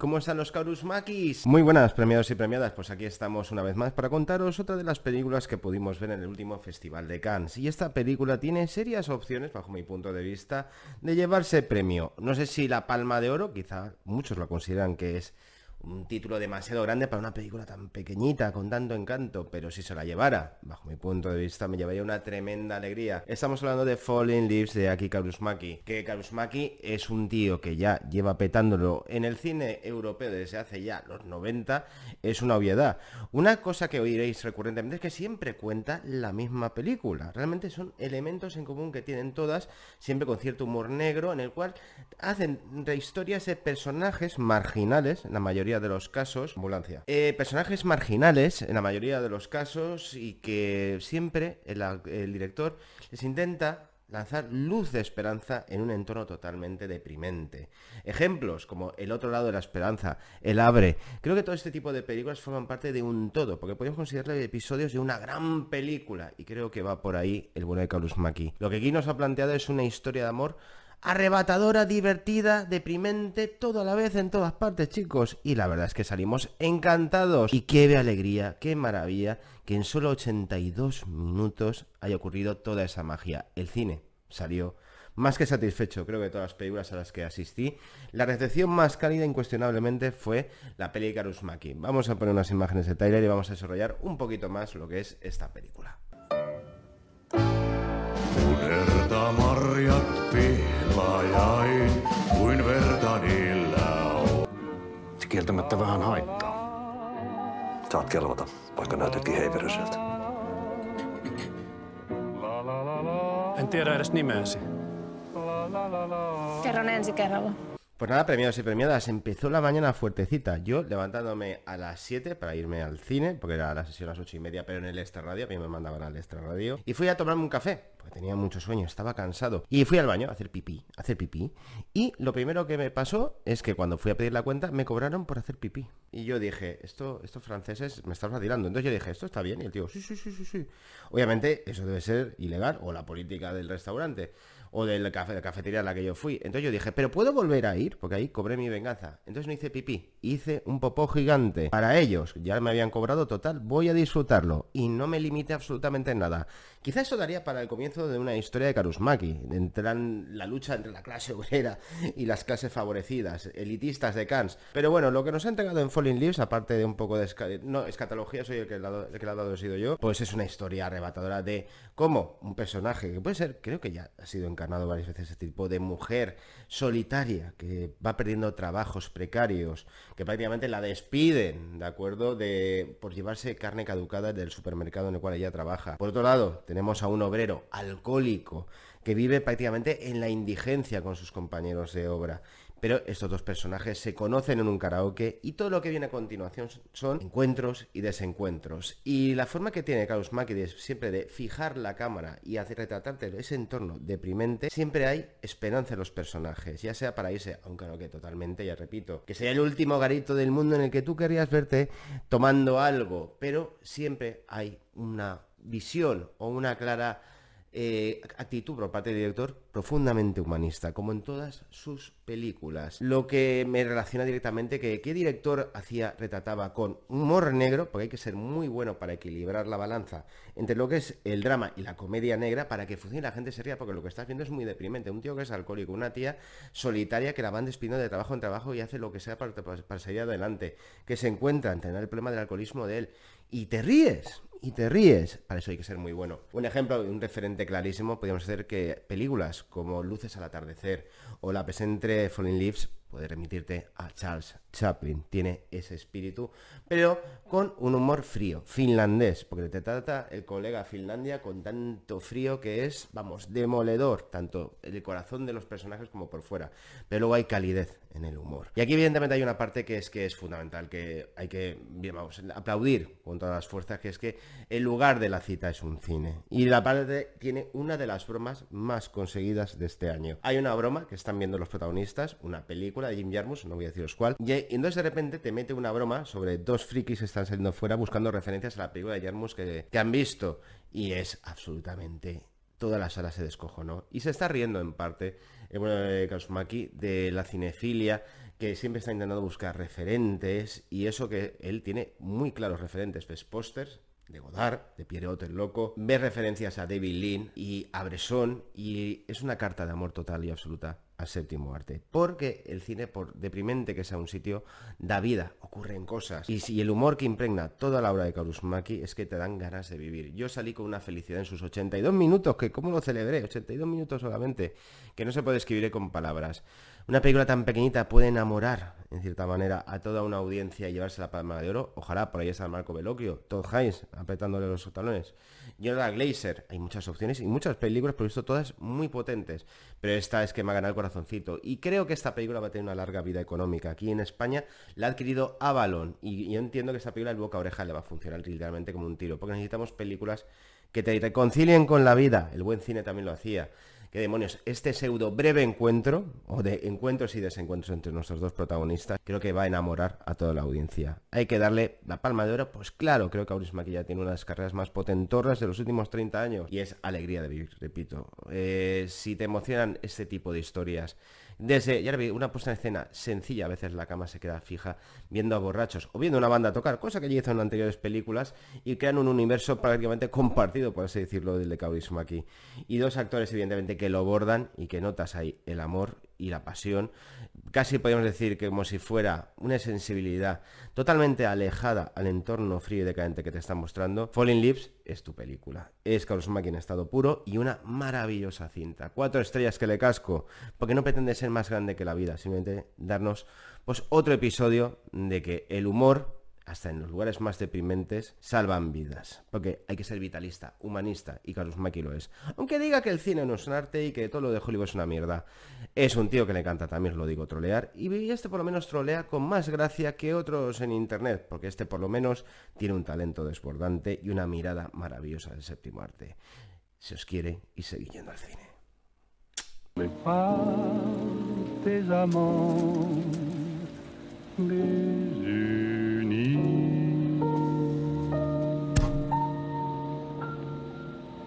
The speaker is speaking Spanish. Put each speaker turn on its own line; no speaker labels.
¿cómo están los Makis? Muy buenas, premiados y premiadas, pues aquí estamos una vez más para contaros otra de las películas que pudimos ver en el último Festival de Cannes. Y esta película tiene serias opciones, bajo mi punto de vista, de llevarse premio. No sé si la Palma de Oro, quizá muchos la consideran que es un título demasiado grande para una película tan pequeñita, con tanto encanto, pero si se la llevara, bajo mi punto de vista, me llevaría una tremenda alegría. Estamos hablando de Falling Leaves de Aki Karusmaki, que Karusmaki es un tío que ya lleva petándolo en el cine europeo desde hace ya los 90, es una obviedad. Una cosa que oiréis recurrentemente es que siempre cuenta la misma película, realmente son elementos en común que tienen todas, siempre con cierto humor negro, en el cual hacen historias de personajes marginales, la mayoría de los casos, ambulancia. Eh, personajes marginales, en la mayoría de los casos, y que siempre el, director les intenta lanzar luz de esperanza en un entorno totalmente deprimente. Ejemplos como El otro lado de la esperanza, El abre. Creo que todo este tipo de películas forman parte de un todo, porque podemos considerar episodios de una gran película, y creo que va por ahí el bueno de Carlos Maki. Lo que aquí nos ha planteado es una historia de amor arrebatadora, divertida, deprimente, todo a la vez en todas partes, chicos. Y la verdad es que salimos encantados. Y qué alegría, qué maravilla que en solo 82 minutos haya ocurrido toda esa magia. El cine salió más que satisfecho, creo que todas las películas a las que asistí. La recepción más cálida incuestionablemente fue la peli de Maki. Vamos a poner unas imágenes de Tyler y vamos a desarrollar un poquito más lo que es esta película. Pihlajain, kuin verta niillä on. Se kieltämättä vähän haittaa. Saat kelvata, vaikka näytätkin heiveröseltä. En tiedä edes nimeäsi. Kerron ensi kerralla. Pues nada, premiados y premiadas, empezó la mañana fuertecita. Yo levantándome a las 7 para irme al cine, porque era la sesión a las 8 y media, pero en el extra radio, a mí me mandaban al extra radio. Y fui a tomarme un café, porque tenía mucho sueño, estaba cansado. Y fui al baño a hacer pipí, hacer pipí. Y lo primero que me pasó es que cuando fui a pedir la cuenta, me cobraron por hacer pipí. Y yo dije, esto, estos franceses me están vacilando. Entonces yo dije, esto está bien. Y el tío, sí, sí, sí, sí, sí. Obviamente, eso debe ser ilegal, o la política del restaurante o de cafetería a la que yo fui. Entonces yo dije, pero puedo volver a ir, porque ahí cobré mi venganza. Entonces no hice pipí, hice un popó gigante. Para ellos, ya me habían cobrado total, voy a disfrutarlo. Y no me limite absolutamente en nada. Quizás eso daría para el comienzo de una historia de Karusmaki, de la lucha entre la clase obrera y las clases favorecidas, elitistas de Cannes. Pero bueno, lo que nos ha entregado en Falling Leaves, aparte de un poco de no, escatología, soy el que, la, el que ha dado he sido yo, pues es una historia arrebatadora de cómo un personaje, que puede ser, creo que ya ha sido encarnado varias veces este tipo de mujer solitaria, que va perdiendo trabajos precarios, que prácticamente la despiden, ¿de acuerdo? De, por llevarse carne caducada del supermercado en el cual ella trabaja. Por otro lado, tenemos a un obrero alcohólico que vive prácticamente en la indigencia con sus compañeros de obra. Pero estos dos personajes se conocen en un karaoke y todo lo que viene a continuación son encuentros y desencuentros. Y la forma que tiene Carlos Mackie siempre de fijar la cámara y hacer retratarte ese entorno deprimente, siempre hay esperanza en los personajes, ya sea para irse a un karaoke totalmente, ya repito, que sea el último garito del mundo en el que tú querrías verte tomando algo, pero siempre hay una visión o una clara eh, actitud por parte del director profundamente humanista, como en todas sus películas. Lo que me relaciona directamente que qué director hacía, retrataba con humor negro, porque hay que ser muy bueno para equilibrar la balanza entre lo que es el drama y la comedia negra para que funcione la gente se ría, porque lo que estás viendo es muy deprimente. Un tío que es alcohólico, una tía solitaria que la van despidiendo de trabajo en trabajo y hace lo que sea para, para, salir adelante, que se encuentra en tener el problema del alcoholismo de él. Y te ríes, y te ríes. Para eso hay que ser muy bueno. Un ejemplo, un referente clarísimo, podríamos hacer que películas como Luces al atardecer o La presente Falling Leaves puede remitirte a Charles Chaplin. Tiene ese espíritu, pero con un humor frío, finlandés, porque te trata el colega Finlandia con tanto frío que es, vamos, demoledor, tanto el corazón de los personajes como por fuera. Pero luego hay calidez en el humor. Y aquí evidentemente hay una parte que es que es fundamental, que hay que, vamos, aplaudir con todas las fuerzas, que es que el lugar de la cita es un cine. Y la parte tiene una de las bromas más conseguidas de este año. Hay una broma que están viendo los protagonistas, una película de Jim Jarmusch, no voy a deciros cuál, y, entonces de repente te mete una broma sobre dos frikis que están saliendo fuera buscando referencias a la película de Jarmusch que, que han visto. Y es absolutamente toda la sala se descojonó. Y se está riendo en parte, eh, bueno, de Kazumaki, de la cinefilia, que siempre está intentando buscar referentes, y eso que él tiene muy claros referentes, ves pósters de Godard, de Pierrot el Loco, ves referencias a David Lean y a Bresson, y es una carta de amor total y absoluta al séptimo arte. Porque el cine, por deprimente que sea un sitio, da vida, ocurren cosas. Y si el humor que impregna toda la obra de Karusmaki es que te dan ganas de vivir. Yo salí con una felicidad en sus 82 minutos, que cómo lo celebré, 82 minutos solamente, que no se puede escribir con palabras. Una película tan pequeñita puede enamorar, en cierta manera, a toda una audiencia y llevarse la palma de oro. Ojalá por ahí está Marco Bellocchio, Todd Haynes apretándole los talones. Jonathan Glazer, hay muchas opciones y muchas películas, pero visto todas muy potentes. Pero esta es que me ha ganado el corazoncito. Y creo que esta película va a tener una larga vida económica. Aquí en España la ha adquirido Avalon. Y yo entiendo que esta película el boca a oreja le va a funcionar literalmente como un tiro. Porque necesitamos películas que te reconcilien con la vida. El buen cine también lo hacía qué demonios, este pseudo breve encuentro, o de encuentros y desencuentros entre nuestros dos protagonistas, creo que va a enamorar a toda la audiencia. Hay que darle la palma de oro, pues claro, creo que Auris Maquilla tiene una de las carreras más potentorras de los últimos 30 años, y es alegría de vivir, repito. Eh, si te emocionan este tipo de historias, desde, ya vi, una puesta en escena sencilla, a veces la cama se queda fija viendo a borrachos o viendo una banda tocar, cosa que ya hizo en anteriores películas, y crean un universo prácticamente compartido, por así decirlo, del de Kaurismo aquí. Y dos actores, evidentemente, que lo bordan y que notas ahí el amor y la pasión, casi podemos decir que como si fuera una sensibilidad totalmente alejada al entorno frío y decadente que te está mostrando, Falling Lips es tu película. Es Karusma en estado puro y una maravillosa cinta. Cuatro estrellas que le casco, porque no pretende ser más grande que la vida, simplemente darnos pues otro episodio de que el humor hasta en los lugares más deprimentes, salvan vidas. Porque hay que ser vitalista, humanista, y Carlos Maki lo es. Aunque diga que el cine no es un arte y que todo lo de Hollywood es una mierda. Es un tío que le encanta, también lo digo, trolear. Y este por lo menos trolea con más gracia que otros en internet, porque este por lo menos tiene un talento desbordante y una mirada maravillosa del séptimo arte. Se os quiere y seguid yendo al cine.